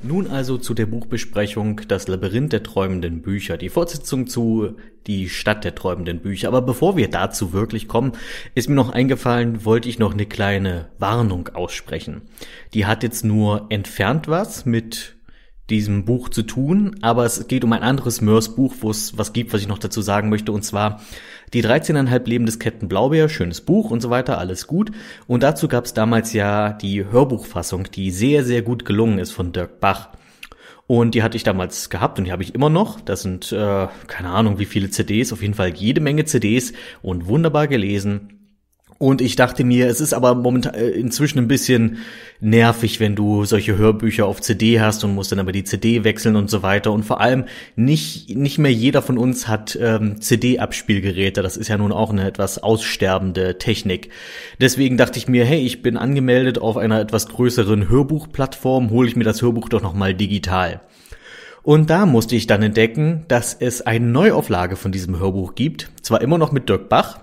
Nun also zu der Buchbesprechung Das Labyrinth der träumenden Bücher, die Fortsetzung zu Die Stadt der träumenden Bücher. Aber bevor wir dazu wirklich kommen, ist mir noch eingefallen, wollte ich noch eine kleine Warnung aussprechen. Die hat jetzt nur entfernt was mit diesem Buch zu tun, aber es geht um ein anderes Mörs-Buch, wo es was gibt, was ich noch dazu sagen möchte, und zwar die 13,5 Leben des Captain Blaubeer, schönes Buch und so weiter, alles gut. Und dazu gab es damals ja die Hörbuchfassung, die sehr, sehr gut gelungen ist von Dirk Bach. Und die hatte ich damals gehabt und die habe ich immer noch. Das sind, äh, keine Ahnung, wie viele CDs, auf jeden Fall jede Menge CDs und wunderbar gelesen. Und ich dachte mir, es ist aber momentan äh, inzwischen ein bisschen nervig, wenn du solche Hörbücher auf CD hast und musst dann aber die CD wechseln und so weiter. Und vor allem nicht, nicht mehr jeder von uns hat ähm, CD-Abspielgeräte. Das ist ja nun auch eine etwas aussterbende Technik. Deswegen dachte ich mir, hey, ich bin angemeldet auf einer etwas größeren Hörbuchplattform, hole ich mir das Hörbuch doch nochmal digital. Und da musste ich dann entdecken, dass es eine Neuauflage von diesem Hörbuch gibt. Zwar immer noch mit Dirk Bach,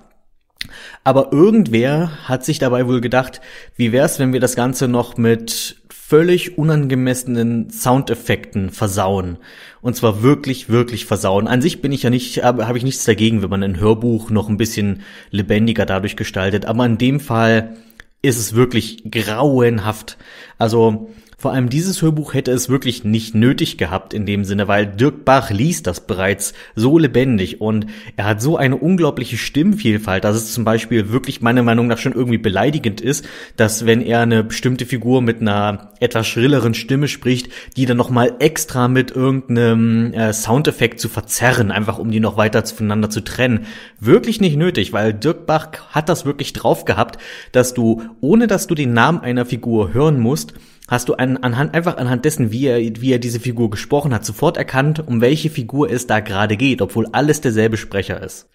aber irgendwer hat sich dabei wohl gedacht, wie wär's, wenn wir das Ganze noch mit völlig unangemessenen Soundeffekten versauen. Und zwar wirklich, wirklich versauen. An sich bin ich ja nicht, habe hab ich nichts dagegen, wenn man ein Hörbuch noch ein bisschen lebendiger dadurch gestaltet. Aber in dem Fall ist es wirklich grauenhaft. Also, vor allem dieses Hörbuch hätte es wirklich nicht nötig gehabt in dem Sinne, weil Dirk Bach liest das bereits so lebendig und er hat so eine unglaubliche Stimmvielfalt, dass es zum Beispiel wirklich meiner Meinung nach schon irgendwie beleidigend ist, dass wenn er eine bestimmte Figur mit einer etwas schrilleren Stimme spricht, die dann nochmal extra mit irgendeinem äh, Soundeffekt zu verzerren, einfach um die noch weiter voneinander zu trennen. Wirklich nicht nötig, weil Dirk Bach hat das wirklich drauf gehabt, dass du, ohne dass du den Namen einer Figur hören musst, hast du an, anhand, einfach anhand dessen, wie er, wie er diese Figur gesprochen hat, sofort erkannt, um welche Figur es da gerade geht, obwohl alles derselbe Sprecher ist.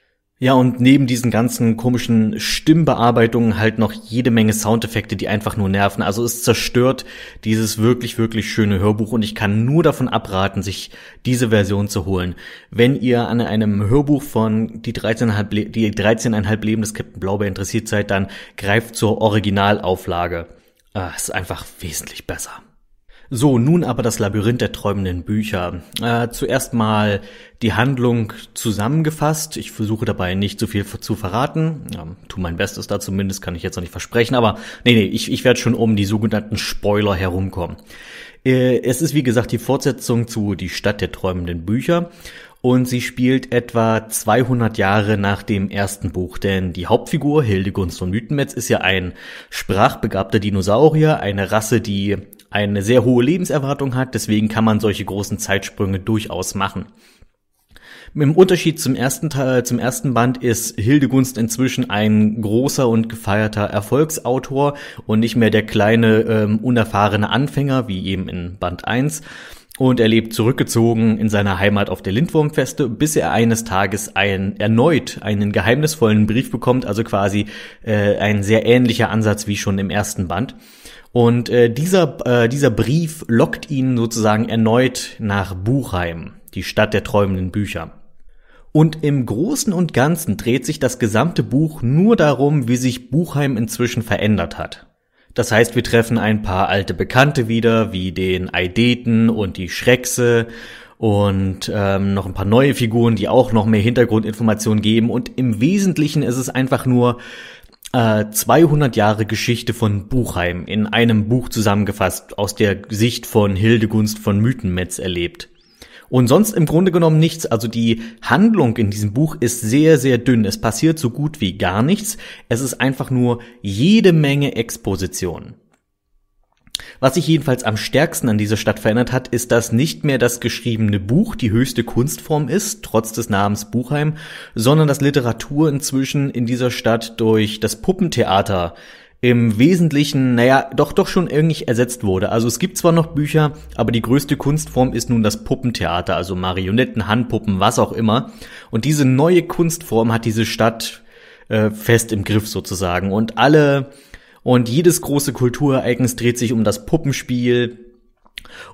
Ja, und neben diesen ganzen komischen Stimmbearbeitungen halt noch jede Menge Soundeffekte, die einfach nur nerven. Also es zerstört dieses wirklich, wirklich schöne Hörbuch und ich kann nur davon abraten, sich diese Version zu holen. Wenn ihr an einem Hörbuch von die 13,5 die 13,5 Leben des Captain Blaubeer interessiert seid, dann greift zur Originalauflage. Ah, ist einfach wesentlich besser. So, nun aber das Labyrinth der träumenden Bücher. Äh, zuerst mal die Handlung zusammengefasst. Ich versuche dabei nicht zu viel zu verraten. Ja, tu mein Bestes da zumindest, kann ich jetzt noch nicht versprechen. Aber nee, nee, ich, ich werde schon um die sogenannten Spoiler herumkommen. Äh, es ist wie gesagt die Fortsetzung zu Die Stadt der träumenden Bücher und sie spielt etwa 200 Jahre nach dem ersten Buch, denn die Hauptfigur Hildegunst von Mythenmetz ist ja ein sprachbegabter Dinosaurier, eine Rasse, die eine sehr hohe Lebenserwartung hat, deswegen kann man solche großen Zeitsprünge durchaus machen. Im Unterschied zum ersten Teil, zum ersten Band ist Hildegunst inzwischen ein großer und gefeierter Erfolgsautor und nicht mehr der kleine, ähm, unerfahrene Anfänger, wie eben in Band 1 und er lebt zurückgezogen in seiner Heimat auf der Lindwurmfeste, bis er eines Tages ein, erneut einen geheimnisvollen Brief bekommt, also quasi äh, ein sehr ähnlicher Ansatz wie schon im ersten Band. Und äh, dieser, äh, dieser Brief lockt ihn sozusagen erneut nach Buchheim, die Stadt der träumenden Bücher. Und im Großen und Ganzen dreht sich das gesamte Buch nur darum, wie sich Buchheim inzwischen verändert hat. Das heißt, wir treffen ein paar alte Bekannte wieder, wie den Eideten und die Schreckse und ähm, noch ein paar neue Figuren, die auch noch mehr Hintergrundinformationen geben. Und im Wesentlichen ist es einfach nur äh, 200 Jahre Geschichte von Buchheim in einem Buch zusammengefasst, aus der Sicht von Hildegunst von Mythenmetz erlebt. Und sonst im Grunde genommen nichts. Also die Handlung in diesem Buch ist sehr, sehr dünn. Es passiert so gut wie gar nichts. Es ist einfach nur jede Menge Exposition. Was sich jedenfalls am stärksten an dieser Stadt verändert hat, ist, dass nicht mehr das geschriebene Buch die höchste Kunstform ist, trotz des Namens Buchheim, sondern dass Literatur inzwischen in dieser Stadt durch das Puppentheater im Wesentlichen, naja, doch doch schon irgendwie ersetzt wurde. Also es gibt zwar noch Bücher, aber die größte Kunstform ist nun das Puppentheater, also Marionetten, Handpuppen, was auch immer. Und diese neue Kunstform hat diese Stadt äh, fest im Griff sozusagen. Und alle und jedes große Kulturereignis dreht sich um das Puppenspiel.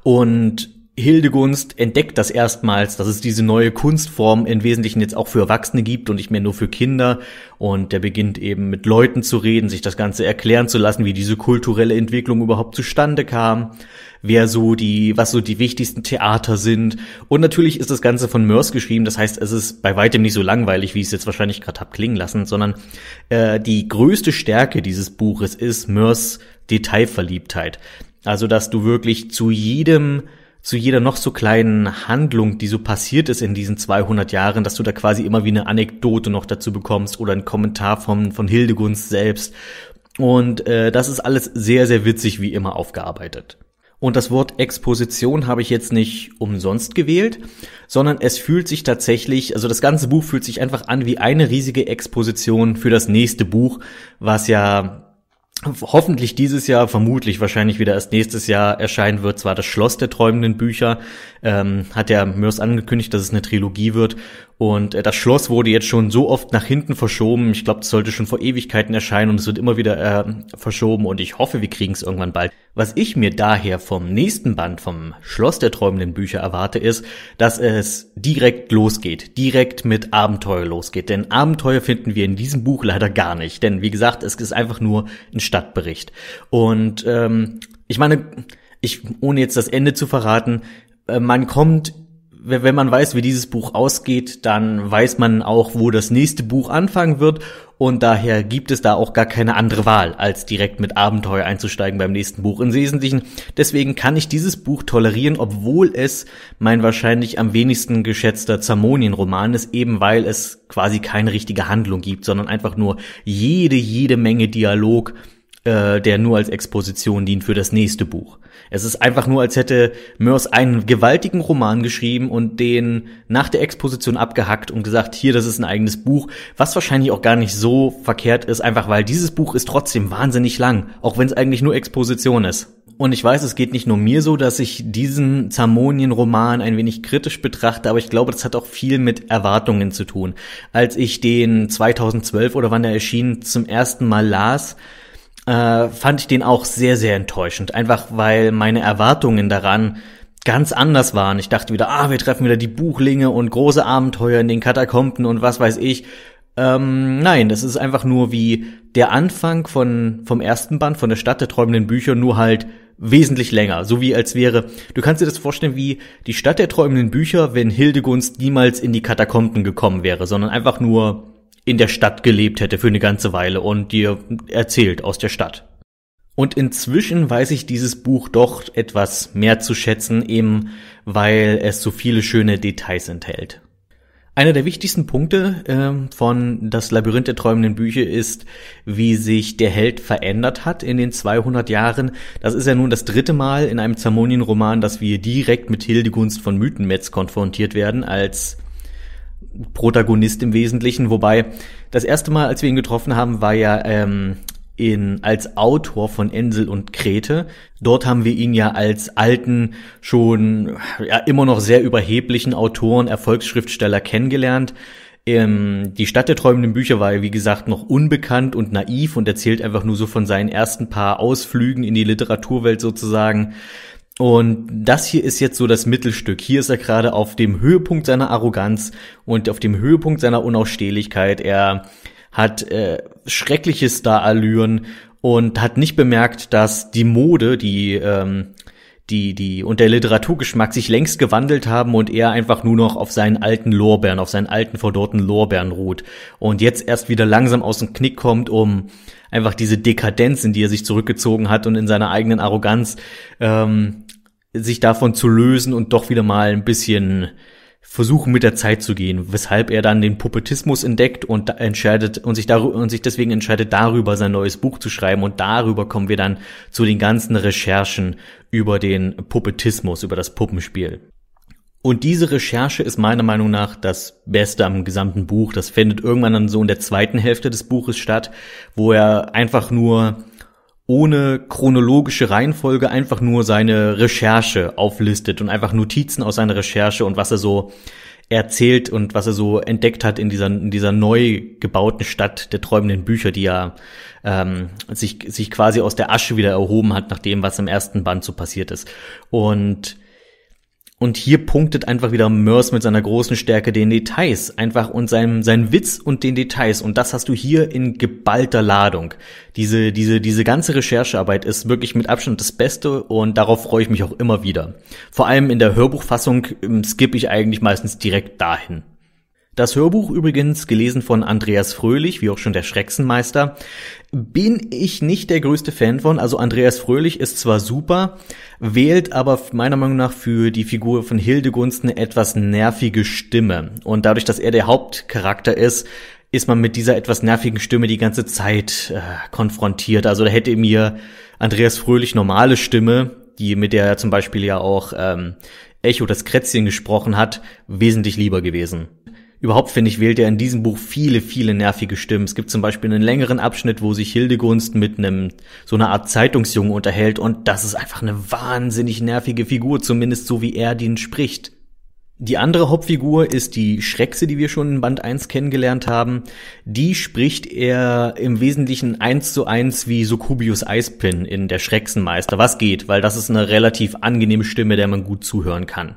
Und Hildegunst entdeckt das erstmals, dass es diese neue Kunstform im Wesentlichen jetzt auch für Erwachsene gibt und nicht mehr nur für Kinder. Und der beginnt eben mit Leuten zu reden, sich das Ganze erklären zu lassen, wie diese kulturelle Entwicklung überhaupt zustande kam, wer so die, was so die wichtigsten Theater sind. Und natürlich ist das Ganze von Mörs geschrieben, das heißt, es ist bei weitem nicht so langweilig, wie ich es jetzt wahrscheinlich gerade hab klingen lassen, sondern äh, die größte Stärke dieses Buches ist Mörs Detailverliebtheit. Also, dass du wirklich zu jedem zu jeder noch so kleinen Handlung, die so passiert ist in diesen 200 Jahren, dass du da quasi immer wie eine Anekdote noch dazu bekommst oder einen Kommentar von, von Hildegunst selbst. Und äh, das ist alles sehr, sehr witzig wie immer aufgearbeitet. Und das Wort Exposition habe ich jetzt nicht umsonst gewählt, sondern es fühlt sich tatsächlich, also das ganze Buch fühlt sich einfach an wie eine riesige Exposition für das nächste Buch, was ja hoffentlich dieses Jahr, vermutlich wahrscheinlich wieder erst nächstes Jahr erscheinen wird, zwar das Schloss der träumenden Bücher, ähm, hat ja Mörs angekündigt, dass es eine Trilogie wird und äh, das Schloss wurde jetzt schon so oft nach hinten verschoben. Ich glaube, es sollte schon vor Ewigkeiten erscheinen und es wird immer wieder äh, verschoben und ich hoffe, wir kriegen es irgendwann bald. Was ich mir daher vom nächsten Band vom Schloss der träumenden Bücher erwarte, ist, dass es direkt losgeht, direkt mit Abenteuer losgeht. Denn Abenteuer finden wir in diesem Buch leider gar nicht. Denn wie gesagt, es ist einfach nur ein Stadtbericht. Und ähm, ich meine, ich, ohne jetzt das Ende zu verraten, äh, man kommt wenn man weiß, wie dieses Buch ausgeht, dann weiß man auch, wo das nächste Buch anfangen wird und daher gibt es da auch gar keine andere Wahl, als direkt mit Abenteuer einzusteigen beim nächsten Buch. Im Wesentlichen, deswegen kann ich dieses Buch tolerieren, obwohl es mein wahrscheinlich am wenigsten geschätzter Zamonien-Roman ist, eben weil es quasi keine richtige Handlung gibt, sondern einfach nur jede, jede Menge Dialog, äh, der nur als Exposition dient für das nächste Buch. Es ist einfach nur, als hätte Mörs einen gewaltigen Roman geschrieben und den nach der Exposition abgehackt und gesagt, hier, das ist ein eigenes Buch, was wahrscheinlich auch gar nicht so verkehrt ist, einfach weil dieses Buch ist trotzdem wahnsinnig lang, auch wenn es eigentlich nur Exposition ist. Und ich weiß, es geht nicht nur mir so, dass ich diesen Zamonien-Roman ein wenig kritisch betrachte, aber ich glaube, das hat auch viel mit Erwartungen zu tun. Als ich den 2012 oder wann er erschien zum ersten Mal las, äh, fand ich den auch sehr, sehr enttäuschend. Einfach weil meine Erwartungen daran ganz anders waren. Ich dachte wieder, ah, wir treffen wieder die Buchlinge und große Abenteuer in den Katakomben und was weiß ich. Ähm, nein, das ist einfach nur wie der Anfang von, vom ersten Band, von der Stadt der träumenden Bücher, nur halt wesentlich länger. So wie als wäre, du kannst dir das vorstellen wie die Stadt der träumenden Bücher, wenn Hildegunst niemals in die Katakomben gekommen wäre, sondern einfach nur in der Stadt gelebt hätte für eine ganze Weile und dir erzählt aus der Stadt. Und inzwischen weiß ich dieses Buch doch etwas mehr zu schätzen, eben weil es so viele schöne Details enthält. Einer der wichtigsten Punkte äh, von Das Labyrinth der träumenden Bücher ist, wie sich der Held verändert hat in den 200 Jahren. Das ist ja nun das dritte Mal in einem Zamonien-Roman, dass wir direkt mit Hildegunst von Mythenmetz konfrontiert werden als Protagonist im Wesentlichen, wobei das erste Mal, als wir ihn getroffen haben, war ja ähm, in, als Autor von Ensel und Krete. Dort haben wir ihn ja als alten, schon ja, immer noch sehr überheblichen Autoren, Erfolgsschriftsteller kennengelernt. Ähm, die Stadt der träumenden Bücher war wie gesagt, noch unbekannt und naiv und erzählt einfach nur so von seinen ersten paar Ausflügen in die Literaturwelt sozusagen. Und das hier ist jetzt so das Mittelstück. Hier ist er gerade auf dem Höhepunkt seiner Arroganz und auf dem Höhepunkt seiner Unausstehlichkeit. Er hat äh, schreckliche Starallüren und hat nicht bemerkt, dass die Mode, die ähm, die die und der Literaturgeschmack sich längst gewandelt haben und er einfach nur noch auf seinen alten Lorbeeren, auf seinen alten verdorrten Lorbeeren ruht und jetzt erst wieder langsam aus dem Knick kommt, um einfach diese Dekadenz, in die er sich zurückgezogen hat und in seiner eigenen Arroganz ähm, sich davon zu lösen und doch wieder mal ein bisschen versuchen mit der Zeit zu gehen, weshalb er dann den Puppetismus entdeckt und entscheidet und sich darüber und sich deswegen entscheidet darüber sein neues Buch zu schreiben und darüber kommen wir dann zu den ganzen Recherchen über den Puppetismus, über das Puppenspiel. Und diese Recherche ist meiner Meinung nach das Beste am gesamten Buch. Das findet irgendwann dann so in der zweiten Hälfte des Buches statt, wo er einfach nur ohne chronologische Reihenfolge einfach nur seine Recherche auflistet und einfach Notizen aus seiner Recherche und was er so erzählt und was er so entdeckt hat in dieser, in dieser neu gebauten Stadt der träumenden Bücher, die ja ähm, sich, sich quasi aus der Asche wieder erhoben hat, nach dem, was im ersten Band so passiert ist. Und Und hier punktet einfach wieder Mörs mit seiner großen Stärke den Details einfach und seinem, seinen Witz und den Details. Und das hast du hier in geballter Ladung. Diese, diese, diese ganze Recherchearbeit ist wirklich mit Abstand das Beste und darauf freue ich mich auch immer wieder. Vor allem in der Hörbuchfassung ähm, skippe ich eigentlich meistens direkt dahin. Das Hörbuch übrigens, gelesen von Andreas Fröhlich, wie auch schon der Schrecksenmeister, bin ich nicht der größte Fan von. Also Andreas Fröhlich ist zwar super, wählt aber meiner Meinung nach für die Figur von Hildegunst eine etwas nervige Stimme. Und dadurch, dass er der Hauptcharakter ist, ist man mit dieser etwas nervigen Stimme die ganze Zeit äh, konfrontiert. Also da hätte mir Andreas Fröhlich normale Stimme, die mit der er zum Beispiel ja auch ähm, Echo das Krätzchen gesprochen hat, wesentlich lieber gewesen. Überhaupt finde ich, wählt er in diesem Buch viele, viele nervige Stimmen. Es gibt zum Beispiel einen längeren Abschnitt, wo sich Hildegunst mit einem, so einer Art Zeitungsjungen unterhält und das ist einfach eine wahnsinnig nervige Figur, zumindest so wie er den spricht. Die andere Hauptfigur ist die Schreckse, die wir schon in Band 1 kennengelernt haben. Die spricht er im Wesentlichen eins zu eins wie Sokubius Eispin in der Schrecksenmeister, was geht, weil das ist eine relativ angenehme Stimme, der man gut zuhören kann.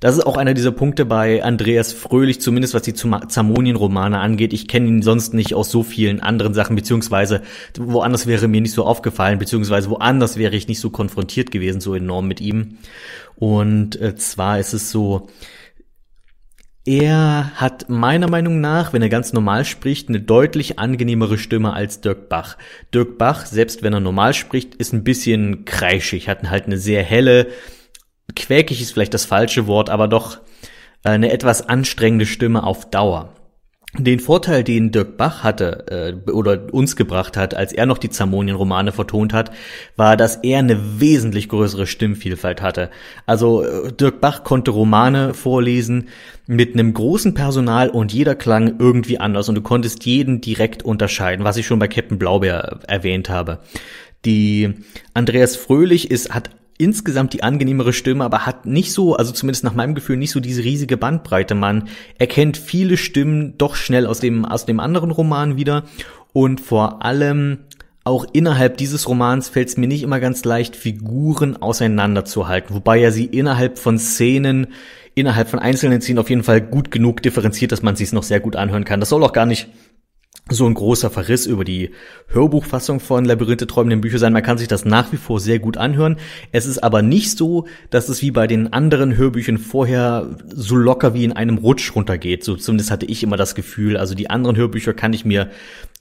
Das ist auch einer dieser Punkte bei Andreas Fröhlich, zumindest was die Zamonien-Romane angeht. Ich kenne ihn sonst nicht aus so vielen anderen Sachen, beziehungsweise woanders wäre mir nicht so aufgefallen, beziehungsweise woanders wäre ich nicht so konfrontiert gewesen, so enorm mit ihm. Und äh, zwar ist es so, er hat meiner Meinung nach, wenn er ganz normal spricht, eine deutlich angenehmere Stimme als Dirk Bach. Dirk Bach, selbst wenn er normal spricht, ist ein bisschen kreischig, hat halt eine sehr helle, quäkig ist vielleicht das falsche Wort, aber doch äh, eine etwas anstrengende Stimme auf Dauer. Den Vorteil, den Dirk Bach hatte äh, oder uns gebracht hat, als er noch die Zamonien-Romane vertont hat, war, dass er eine wesentlich größere Stimmvielfalt hatte. Also äh, Dirk Bach konnte Romane vorlesen mit einem großen Personal und jeder klang irgendwie anders und du konntest jeden direkt unterscheiden, was ich schon bei Captain Blaubeer erwähnt habe. Die Andreas Fröhlich ist, hat insgesamt die angenehmere Stimme, aber hat nicht so, also zumindest nach meinem Gefühl, nicht so diese riesige Bandbreite. Man erkennt viele Stimmen doch schnell aus dem, aus dem anderen Roman wieder und vor allem auch innerhalb dieses Romans fällt es mir nicht immer ganz leicht, Figuren auseinanderzuhalten, wobei er sie innerhalb von Szenen, innerhalb von einzelnen Szenen auf jeden Fall gut genug differenziert, dass man sie es noch sehr gut anhören kann. Das soll auch gar nicht so ein großer Verriss über die Hörbuchfassung von Labyrinthe träumenden Bücher sein. Man kann sich das nach wie vor sehr gut anhören. Es ist aber nicht so, dass es wie bei den anderen Hörbüchern vorher so locker wie in einem Rutsch runtergeht. So zumindest hatte ich immer das Gefühl. Also die anderen Hörbücher kann ich mir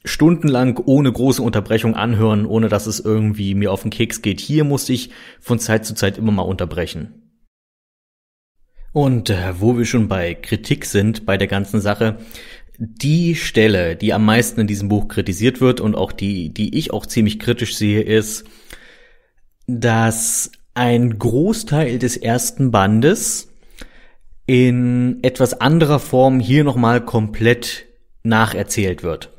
stundenlang ohne große Unterbrechung anhören, ohne dass es irgendwie mir auf den Keks geht. Hier musste ich von Zeit zu Zeit immer mal unterbrechen. Und äh, wo wir schon bei Kritik sind, bei der ganzen Sache, die Stelle, die am meisten in diesem Buch kritisiert wird und auch die, die ich auch ziemlich kritisch sehe, ist, dass ein Großteil des ersten Bandes in etwas anderer Form hier nochmal komplett nacherzählt wird.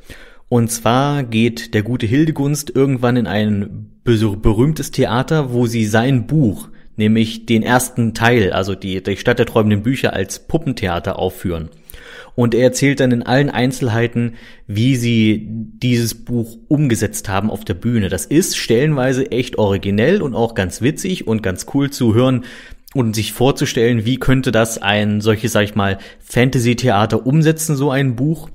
Und zwar geht der gute Hildegunst irgendwann in ein berühmtes Theater, wo sie sein Buch, nämlich den ersten Teil, also die, die Stadt der träumenden Bücher als Puppentheater aufführen und er erzählt dann in allen Einzelheiten, wie sie dieses Buch umgesetzt haben auf der Bühne. Das ist stellenweise echt originell und auch ganz witzig und ganz cool zu hören und sich vorzustellen, wie könnte das ein solches, sag ich mal, Fantasy-Theater umsetzen, so ein Buch,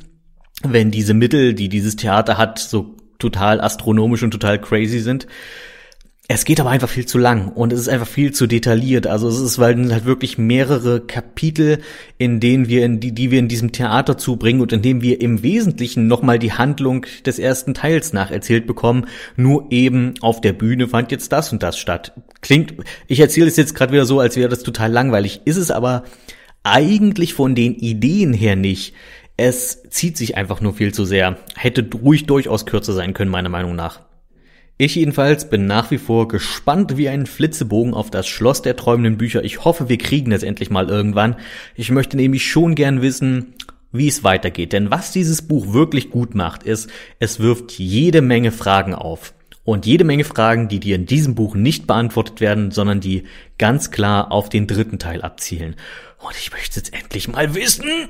wenn diese Mittel, die dieses Theater hat, so total astronomisch und total crazy sind. Es geht aber einfach viel zu lang und es ist einfach viel zu detailliert. Also es ist, weil halt wirklich mehrere Kapitel, in denen wir in die, die wir in diesem Theater zubringen und in dem wir im Wesentlichen nochmal die Handlung des ersten Teils nacherzählt bekommen. Nur eben auf der Bühne fand jetzt das und das statt. Klingt, ich erzähle es jetzt gerade wieder so, als wäre das total langweilig. Ist es aber eigentlich von den Ideen her nicht. Es zieht sich einfach nur viel zu sehr. Hätte ruhig durchaus kürzer sein können, meiner Meinung nach. Ich jedenfalls bin nach wie vor gespannt wie ein Flitzebogen auf das Schloss der träumenden Bücher. Ich hoffe, wir kriegen es endlich mal irgendwann. Ich möchte nämlich schon gern wissen, wie es weitergeht. Denn was dieses Buch wirklich gut macht, ist, es wirft jede Menge Fragen auf. Und jede Menge Fragen, die dir in diesem Buch nicht beantwortet werden, sondern die ganz klar auf den dritten Teil abzielen. Und ich möchte jetzt endlich mal wissen.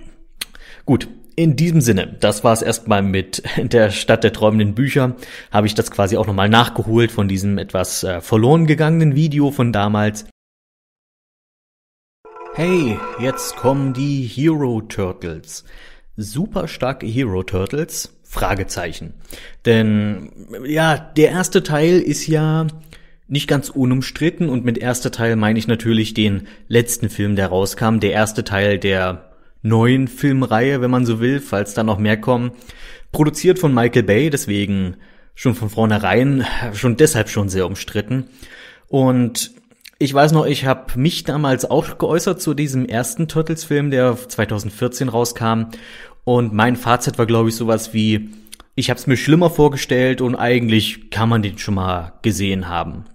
Gut, in diesem Sinne, das war es erstmal mit der Stadt der träumenden Bücher. Habe ich das quasi auch nochmal nachgeholt von diesem etwas äh, verloren gegangenen Video von damals. Hey, jetzt kommen die Hero Turtles. Super starke Hero Turtles? Fragezeichen. Denn, ja, der erste Teil ist ja nicht ganz unumstritten und mit erster Teil meine ich natürlich den letzten Film, der rauskam. Der erste Teil der neuen Filmreihe, wenn man so will, falls da noch mehr kommen. Produziert von Michael Bay, deswegen schon von vornherein, schon deshalb schon sehr umstritten. Und ich weiß noch, ich habe mich damals auch geäußert zu diesem ersten Turtles-Film, der 2014 rauskam. Und mein Fazit war, glaube ich, sowas wie, ich habe es mir schlimmer vorgestellt und eigentlich kann man den schon mal gesehen haben.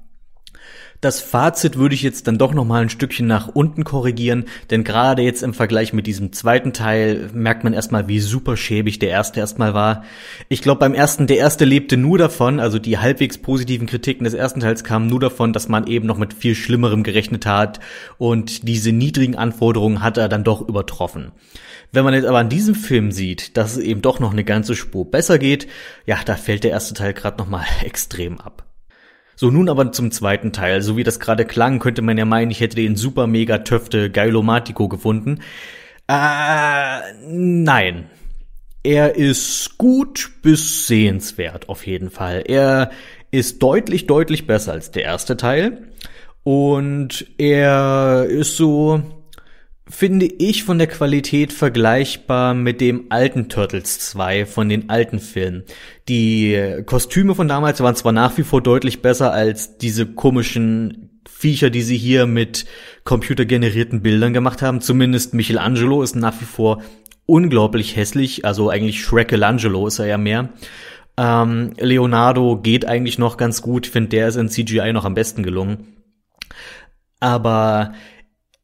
Das Fazit würde ich jetzt dann doch noch mal ein Stückchen nach unten korrigieren, denn gerade jetzt im Vergleich mit diesem zweiten Teil merkt man erstmal, wie super schäbig der erste erstmal war. Ich glaube, beim ersten, der erste lebte nur davon, also die halbwegs positiven Kritiken des ersten Teils kamen nur davon, dass man eben noch mit viel Schlimmerem gerechnet hat und diese niedrigen Anforderungen hat er dann doch übertroffen. Wenn man jetzt aber an diesem Film sieht, dass es eben doch noch eine ganze Spur besser geht, ja, da fällt der erste Teil gerade noch mal extrem ab. So, nun aber zum zweiten Teil. So wie das gerade klang, könnte man ja meinen, ich hätte den super mega Töfte Geilomatico gefunden. Äh, nein. Er ist gut bis sehenswert, auf jeden Fall. Er ist deutlich, deutlich besser als der erste Teil. Und er ist so, finde ich von der Qualität vergleichbar mit dem alten Turtles 2 von den alten Filmen. Die Kostüme von damals waren zwar nach wie vor deutlich besser als diese komischen Viecher, die sie hier mit computergenerierten Bildern gemacht haben. Zumindest Michelangelo ist nach wie vor unglaublich hässlich, also eigentlich Shrekelangelo ist er ja mehr. Ähm, Leonardo geht eigentlich noch ganz gut, ich finde der ist in CGI noch am besten gelungen. Aber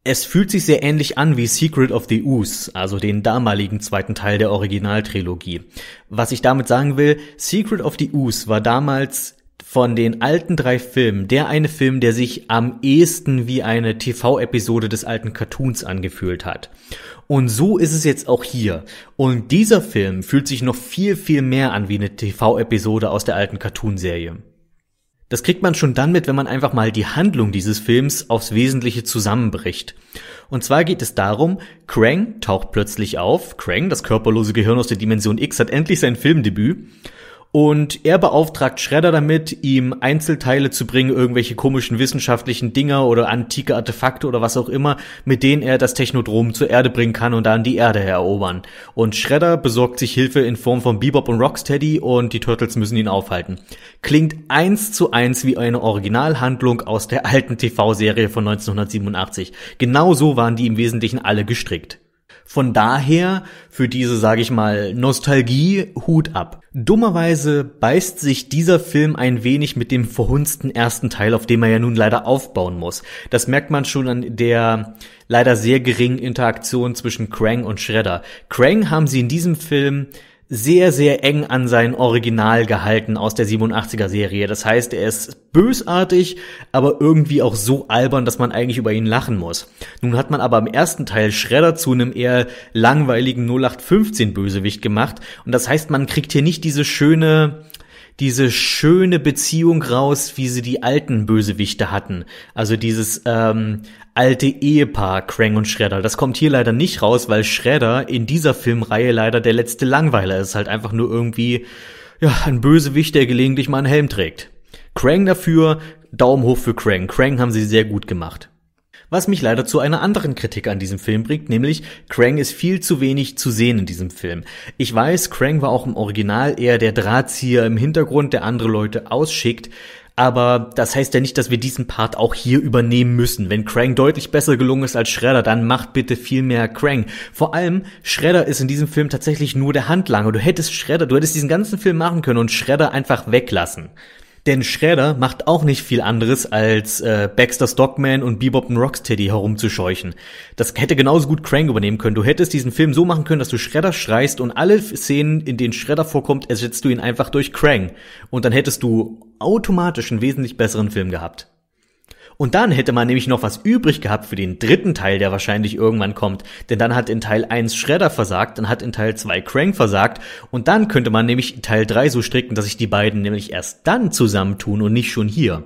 es fühlt sich sehr ähnlich an wie Secret of the Ooze, also den damaligen zweiten Teil der Originaltrilogie. Was ich damit sagen will, Secret of the Ooze war damals von den alten drei Filmen der eine Film, der sich am ehesten wie eine TV-Episode des alten Cartoons angefühlt hat. Und so ist es jetzt auch hier. Und dieser Film fühlt sich noch viel, viel mehr an wie eine TV-Episode aus der alten Cartoonserie. Das kriegt man schon dann mit, wenn man einfach mal die Handlung dieses Films aufs Wesentliche zusammenbricht. Und zwar geht es darum, Krang taucht plötzlich auf. Krang, das körperlose Gehirn aus der Dimension X, hat endlich sein Filmdebüt und er beauftragt Shredder damit, ihm Einzelteile zu bringen, irgendwelche komischen wissenschaftlichen Dinger oder antike Artefakte oder was auch immer, mit denen er das Technodrom zur Erde bringen kann und dann die Erde erobern. Und Shredder besorgt sich Hilfe in Form von Bebop und Rocksteady und die Turtles müssen ihn aufhalten. Klingt eins zu eins wie eine Originalhandlung aus der alten TV-Serie von 1987. Genauso waren die im Wesentlichen alle gestrickt. Von daher für diese, sage ich mal, Nostalgie Hut ab. Dummerweise beißt sich dieser Film ein wenig mit dem verhunzten ersten Teil, auf dem er ja nun leider aufbauen muss. Das merkt man schon an der leider sehr geringen Interaktion zwischen Krang und Shredder. Krang haben sie in diesem Film sehr, sehr eng an sein Original gehalten aus der 87er Serie. Das heißt, er ist bösartig, aber irgendwie auch so albern, dass man eigentlich über ihn lachen muss. Nun hat man aber im ersten Teil Shredder zu einem eher langweiligen 0815 Bösewicht gemacht. Und das heißt, man kriegt hier nicht diese schöne, diese schöne Beziehung raus, wie sie die alten Bösewichte hatten. Also dieses ähm, alte Ehepaar Krang und Shredder. Das kommt hier leider nicht raus, weil Shredder in dieser Filmreihe leider der letzte Langweiler ist. Halt einfach nur irgendwie, ja, ein Bösewicht, der gelegentlich mal einen Helm trägt. Krang dafür, Daumen hoch für Krang. Krang haben sie sehr gut gemacht. Was mich leider zu einer anderen Kritik an diesem Film bringt, nämlich Krang ist viel zu wenig zu sehen in diesem Film. Ich weiß, Krang war auch im Original eher der Drahtzieher im Hintergrund, der andere Leute ausschickt, aber das heißt ja nicht, dass wir diesen Part auch hier übernehmen müssen. Wenn Krang deutlich besser gelungen ist als Shredder, dann macht bitte viel mehr Krang. Vor allem, Shredder ist in diesem Film tatsächlich nur der Handlanger. Du hättest Shredder, du hättest diesen ganzen Film machen können und Shredder einfach weglassen. Denn Shredder macht auch nicht viel anderes, als äh, Baxter Stockman und Bebop und Rocksteady herumzuscheuchen. Das hätte genauso gut Krang übernehmen können. Du hättest diesen Film so machen können, dass du Shredder schreist und alle Szenen, in denen Shredder vorkommt, ersetzt du ihn einfach durch Krang. Und dann hättest du automatisch einen wesentlich besseren Film gehabt. Und dann hätte man nämlich noch was übrig gehabt für den dritten Teil, der wahrscheinlich irgendwann kommt. Denn dann hat in Teil 1 Shredder versagt, dann hat in Teil 2 Krang versagt. Und dann könnte man nämlich Teil 3 so stricken, dass sich die beiden nämlich erst dann zusammentun und nicht schon hier.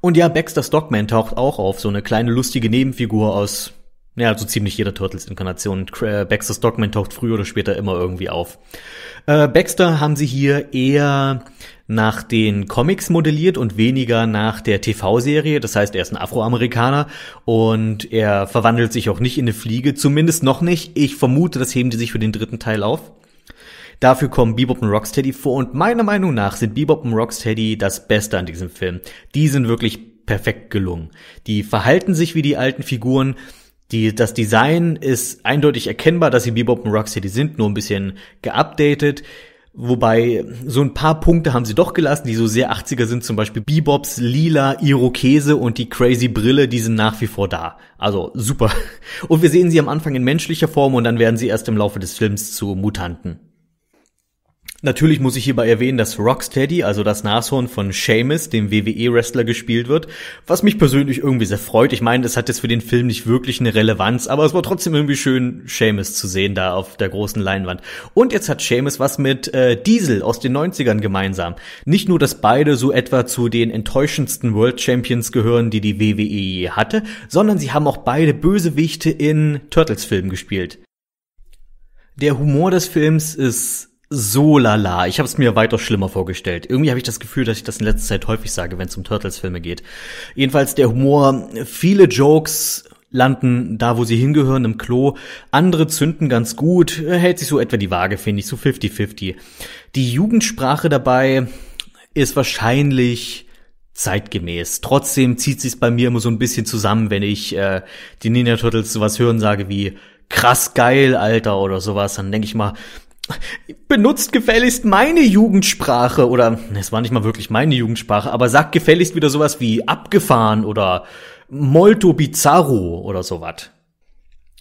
Und ja, Baxter Stockman taucht auch auf, so eine kleine lustige Nebenfigur aus Ja, so ziemlich jeder Turtles-Inkarnation. Baxter Stockman taucht früher oder später immer irgendwie auf. Äh, Baxter haben sie hier eher nach den Comics modelliert und weniger nach der TV-Serie. Das heißt, er ist ein Afroamerikaner und er verwandelt sich auch nicht in eine Fliege, zumindest noch nicht. Ich vermute, das heben die sich für den dritten Teil auf. Dafür kommen Bebop und Rocksteady vor und meiner Meinung nach sind Bebop und Rocksteady das Beste an diesem Film. Die sind wirklich perfekt gelungen. Die verhalten sich wie die alten Figuren. Die, das Design ist eindeutig erkennbar, dass sie Bebop und Rocksteady sind, nur ein bisschen geupdatet. Wobei so ein paar Punkte haben sie doch gelassen, die so sehr 80er sind, zum Beispiel Bebops lila Irokese und die crazy Brille, die sind nach wie vor da. Also super. Und wir sehen sie am Anfang in menschlicher Form und dann werden sie erst im Laufe des Films zu Mutanten. Natürlich muss ich hierbei erwähnen, dass Rocksteady, also das Nashorn von Seamus, dem WWE-Wrestler, gespielt wird, was mich persönlich irgendwie sehr freut. Ich meine, das hat jetzt für den Film nicht wirklich eine Relevanz, aber es war trotzdem irgendwie schön, Seamus zu sehen da auf der großen Leinwand. Und jetzt hat Seamus was mit äh, Diesel aus den 90ern gemeinsam. Nicht nur, dass beide so etwa zu den enttäuschendsten World Champions gehören, die die WWE hatte, sondern sie haben auch beide Bösewichte in Turtles-Filmen gespielt. Der Humor des Films ist so lala. Ich habe es mir weitaus schlimmer vorgestellt. Irgendwie habe ich das Gefühl, dass ich das in letzter Zeit häufig sage, wenn es um Turtles-Filme geht. Jedenfalls der Humor, viele Jokes landen da, wo sie hingehören, im Klo. Andere zünden ganz gut, hält sich so etwa die Waage, finde ich, so 50-50. Die Jugendsprache dabei ist wahrscheinlich zeitgemäß. Trotzdem zieht sich's bei mir immer so ein bisschen zusammen, wenn ich äh, die Ninja Turtles sowas hören sage wie krass geil, Alter, oder sowas. Dann denke ich mal, benutzt gefälligst meine Jugendsprache oder es war nicht mal wirklich meine Jugendsprache, aber sagt gefälligst wieder sowas wie abgefahren oder molto bizarro oder sowas.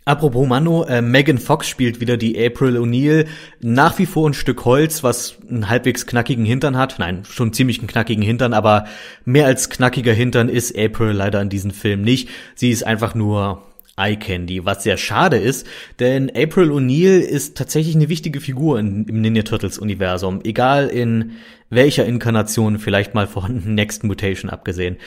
Apropos Mano, äh, Megan Fox spielt wieder die April O'Neil. Nach wie vor ein Stück Holz, was einen halbwegs knackigen Hintern hat. Nein, schon ziemlich einen knackigen Hintern, aber mehr als knackiger Hintern ist April leider in diesem Film nicht. Sie ist einfach nur Eye Candy, was sehr schade ist, denn April O'Neil ist tatsächlich eine wichtige Figur in, im Ninja Turtles Universum, egal in welcher Inkarnation, vielleicht mal von Next Mutation abgesehen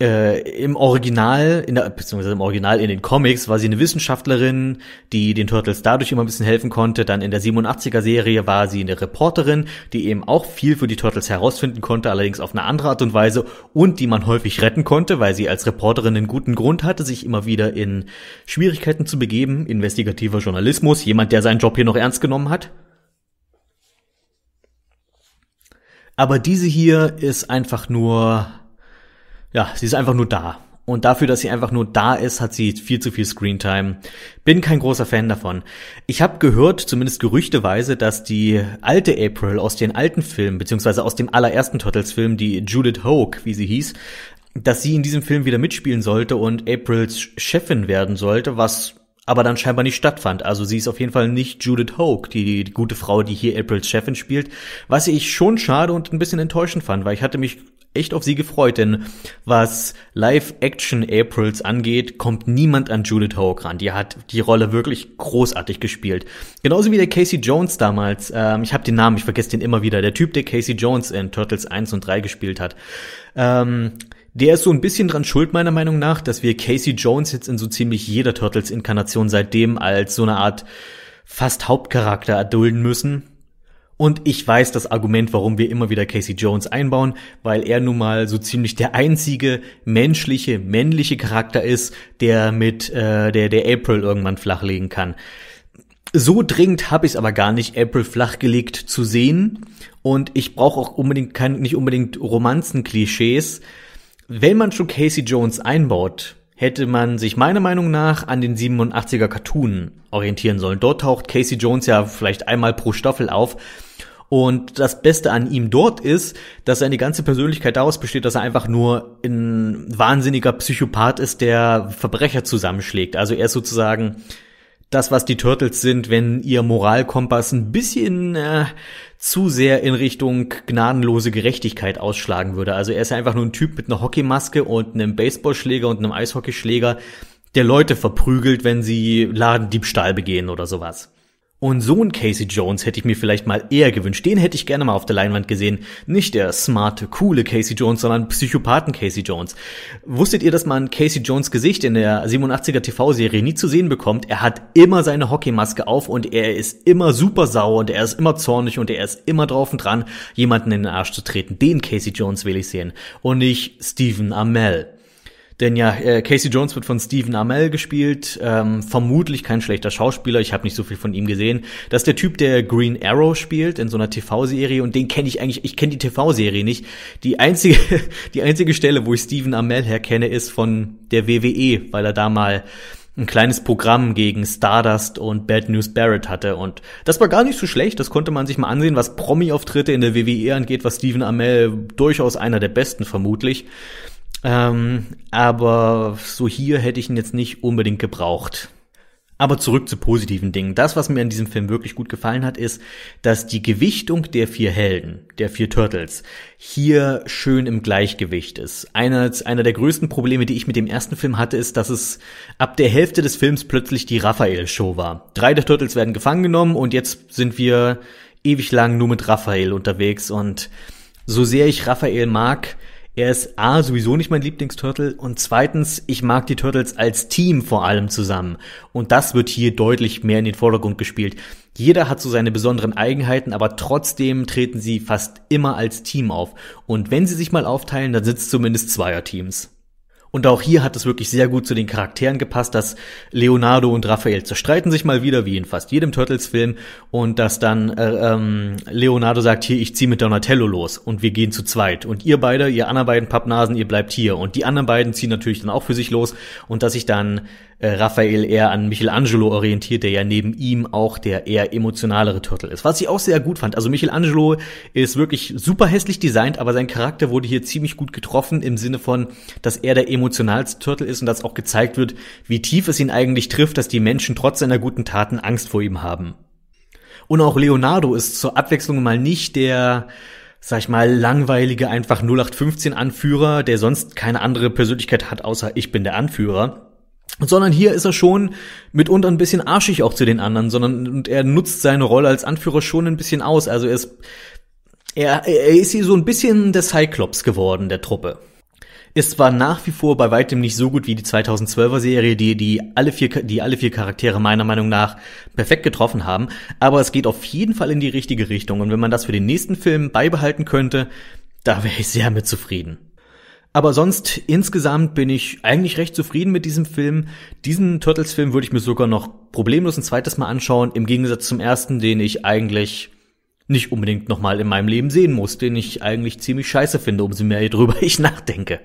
äh, im Original, in der, beziehungsweise im Original in den Comics war sie eine Wissenschaftlerin, die den Turtles dadurch immer ein bisschen helfen konnte. Dann in der 87er Serie war sie eine Reporterin, die eben auch viel für die Turtles herausfinden konnte, allerdings auf eine andere Art und Weise und die man häufig retten konnte, weil sie als Reporterin einen guten Grund hatte, sich immer wieder in Schwierigkeiten zu begeben. Investigativer Journalismus, jemand, der seinen Job hier noch ernst genommen hat. Aber diese hier ist einfach nur ja, sie ist einfach nur da. Und dafür, dass sie einfach nur da ist, hat sie viel zu viel Screentime. Bin kein großer Fan davon. Ich habe gehört, zumindest gerüchteweise, dass die alte April aus den alten Filmen, beziehungsweise aus dem allerersten Turtles-Film, die Judith Hogue, wie sie hieß, dass sie in diesem Film wieder mitspielen sollte und Aprils Chefin werden sollte, was aber dann scheinbar nicht stattfand. Also sie ist auf jeden Fall nicht Judith Hogue, die, die gute Frau, die hier Aprils Chefin spielt, was ich schon schade und ein bisschen enttäuschend fand, weil ich hatte mich echt auf sie gefreut, denn was Live-Action-Aprils angeht, kommt niemand an Judith Hogue ran. Die hat die Rolle wirklich großartig gespielt. Genauso wie der Casey Jones damals. Ähm, ich habe den Namen, ich vergesse den immer wieder. Der Typ, der Casey Jones in Turtles 1 und 3 gespielt hat. Ähm, der ist so ein bisschen dran schuld, meiner Meinung nach, dass wir Casey Jones jetzt in so ziemlich jeder Turtles-Inkarnation seitdem als so eine Art fast Hauptcharakter erdulden müssen und ich weiß das Argument, warum wir immer wieder Casey Jones einbauen, weil er nun mal so ziemlich der einzige menschliche, männliche Charakter ist, der mit äh, der der April irgendwann flachlegen kann. So dringend habe ich es aber gar nicht, April flachgelegt zu sehen. Und ich brauche auch unbedingt kein, nicht unbedingt Romanzen-Klischees. Wenn man schon Casey Jones einbaut, hätte man sich meiner Meinung nach an den 87er Cartoon orientieren sollen. Dort taucht Casey Jones ja vielleicht einmal pro Staffel auf. Und das Beste an ihm dort ist, dass seine ganze Persönlichkeit daraus besteht, dass er einfach nur ein wahnsinniger Psychopath ist, der Verbrecher zusammenschlägt. Also er ist sozusagen das, was die Turtles sind, wenn ihr Moralkompass ein bisschen äh, zu sehr in Richtung gnadenlose Gerechtigkeit ausschlagen würde. Also er ist einfach nur ein Typ mit einer Hockeymaske und einem Baseballschläger und einem Eishockeyschläger, der Leute verprügelt, wenn sie Ladendiebstahl begehen oder sowas. Und so ein Casey Jones hätte ich mir vielleicht mal eher gewünscht. Den hätte ich gerne mal auf der Leinwand gesehen. Nicht der smarte, coole Casey Jones, sondern Psychopathen Casey Jones. Wusstet ihr, dass man Casey Jones Gesicht in der 87er TV-Serie nie zu sehen bekommt? Er hat immer seine Hockeymaske auf und er ist immer super sauer und er ist immer zornig und er ist immer drauf und dran, jemanden in den Arsch zu treten. Den Casey Jones will ich sehen. Und nicht Stephen Amell. Denn ja, äh, Casey Jones wird von Stephen Amell gespielt, ähm, vermutlich kein schlechter Schauspieler, ich habe nicht so viel von ihm gesehen. Das ist der Typ, der Green Arrow spielt in so einer TV-Serie und den kenne ich eigentlich, ich kenne die TV-Serie nicht. Die einzige, die einzige Stelle, wo ich Stephen Amell herkenne, ist von der WWE, weil er da mal ein kleines Programm gegen Stardust und Bad News Barrett hatte. Und das war gar nicht so schlecht. Das konnte man sich mal ansehen, was Promi-Auftritte in der WWE angeht, was Stephen Amell durchaus einer der besten vermutlich. Ähm, aber so hier hätte ich ihn jetzt nicht unbedingt gebraucht. Aber zurück zu positiven Dingen. Das, was mir an diesem Film wirklich gut gefallen hat, ist, dass die Gewichtung der vier Helden, der vier Turtles, hier schön im Gleichgewicht ist. Einer, einer der größten Probleme, die ich mit dem ersten Film hatte, ist, dass es ab der Hälfte des Films plötzlich die Raphael-Show war. Drei der Turtles werden gefangen genommen und jetzt sind wir ewig lang nur mit Raphael unterwegs und so sehr ich Raphael mag, er ist A, sowieso nicht mein Lieblingsturtle und zweitens, ich mag die Turtles als Team vor allem zusammen. Und das wird hier deutlich mehr in den Vordergrund gespielt. Jeder hat so seine besonderen Eigenheiten, aber trotzdem treten sie fast immer als Team auf. Und wenn sie sich mal aufteilen, dann es zumindest Zweierteams. Und auch hier hat es wirklich sehr gut zu den Charakteren gepasst, dass Leonardo und Raphael zerstreiten sich mal wieder, wie in fast jedem Turtles-Film, und dass dann äh, ähm, Leonardo sagt, hier, ich zieh mit Donatello los und wir gehen zu zweit. Und ihr beide, ihr anderen beiden Pappnasen, ihr bleibt hier. Und die anderen beiden ziehen natürlich dann auch für sich los und dass sich dann Raphael eher an Michelangelo orientiert, der ja neben ihm auch der eher emotionalere Turtle ist. Was ich auch sehr gut fand. Also Michelangelo ist wirklich super hässlich designt, aber sein Charakter wurde hier ziemlich gut getroffen im Sinne von, dass er der emotionalste Turtle ist und dass auch gezeigt wird, wie tief es ihn eigentlich trifft, dass die Menschen trotz seiner guten Taten Angst vor ihm haben. Und auch Leonardo ist zur Abwechslung mal nicht der sag ich mal, langweilige, einfach 0815 Anführer, der sonst keine andere Persönlichkeit hat, außer ich bin der Anführer, sondern hier ist er schon mitunter ein bisschen arschig auch zu den anderen, sondern und er nutzt seine Rolle als Anführer schon ein bisschen aus. Also er ist, er, er ist hier so ein bisschen der Cyclops geworden, der Truppe. Ist zwar nach wie vor bei weitem nicht so gut wie die 2012er Serie, die, die alle vier, die alle vier Charaktere meiner Meinung nach perfekt getroffen haben, aber es geht auf jeden Fall in die richtige Richtung. Und wenn man das für den nächsten Film beibehalten könnte, da wäre ich sehr mit zufrieden. Aber sonst insgesamt bin ich eigentlich recht zufrieden mit diesem Film. Diesen Turtles-Film würde ich mir sogar noch problemlos ein zweites Mal anschauen, im Gegensatz zum ersten, den ich eigentlich nicht unbedingt nochmal in meinem Leben sehen muss, den ich eigentlich ziemlich scheiße finde, umso mehr drüber ich nachdenke.